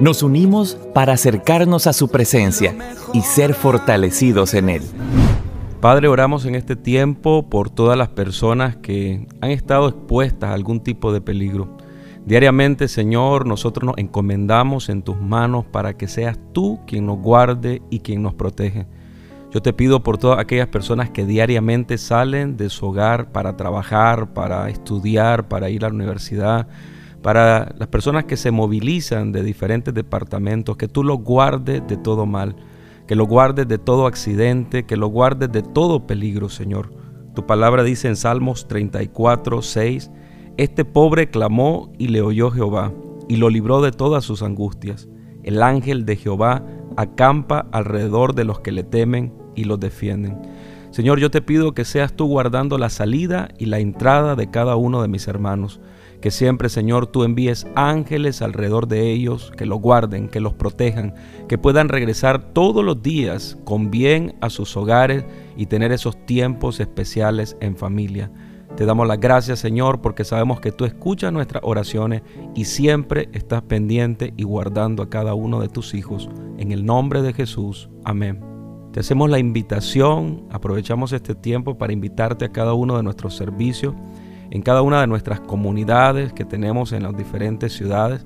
Nos unimos para acercarnos a su presencia y ser fortalecidos en Él. Padre, oramos en este tiempo por todas las personas que han estado expuestas a algún tipo de peligro. Diariamente, Señor, nosotros nos encomendamos en tus manos para que seas tú quien nos guarde y quien nos protege. Yo te pido por todas aquellas personas que diariamente salen de su hogar para trabajar, para estudiar, para ir a la universidad, para las personas que se movilizan de diferentes departamentos, que tú los guardes de todo mal, que los guardes de todo accidente, que los guardes de todo peligro, Señor. Tu palabra dice en Salmos 34, 6, este pobre clamó y le oyó Jehová, y lo libró de todas sus angustias. El ángel de Jehová acampa alrededor de los que le temen y los defienden. Señor, yo te pido que seas tú guardando la salida y la entrada de cada uno de mis hermanos. Que siempre, Señor, tú envíes ángeles alrededor de ellos, que los guarden, que los protejan, que puedan regresar todos los días con bien a sus hogares y tener esos tiempos especiales en familia. Te damos las gracias, Señor, porque sabemos que tú escuchas nuestras oraciones y siempre estás pendiente y guardando a cada uno de tus hijos. En el nombre de Jesús. Amén. Te hacemos la invitación, aprovechamos este tiempo para invitarte a cada uno de nuestros servicios, en cada una de nuestras comunidades que tenemos en las diferentes ciudades.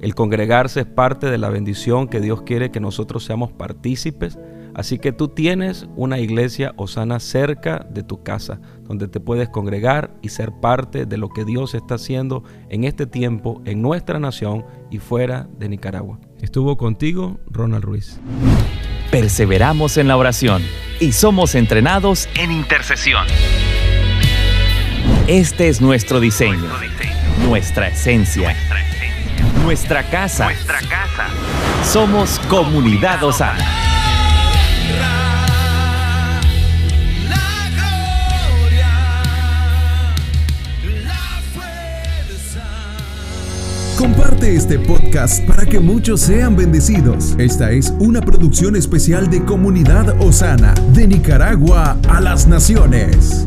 El congregarse es parte de la bendición que Dios quiere que nosotros seamos partícipes. Así que tú tienes una iglesia osana cerca de tu casa, donde te puedes congregar y ser parte de lo que Dios está haciendo en este tiempo, en nuestra nación y fuera de Nicaragua. Estuvo contigo Ronald Ruiz. Perseveramos en la oración y somos entrenados en intercesión. Este es nuestro diseño, nuestra esencia, nuestra casa. Somos comunidad osana. Comparte este podcast para que muchos sean bendecidos. Esta es una producción especial de Comunidad Osana, de Nicaragua a las Naciones.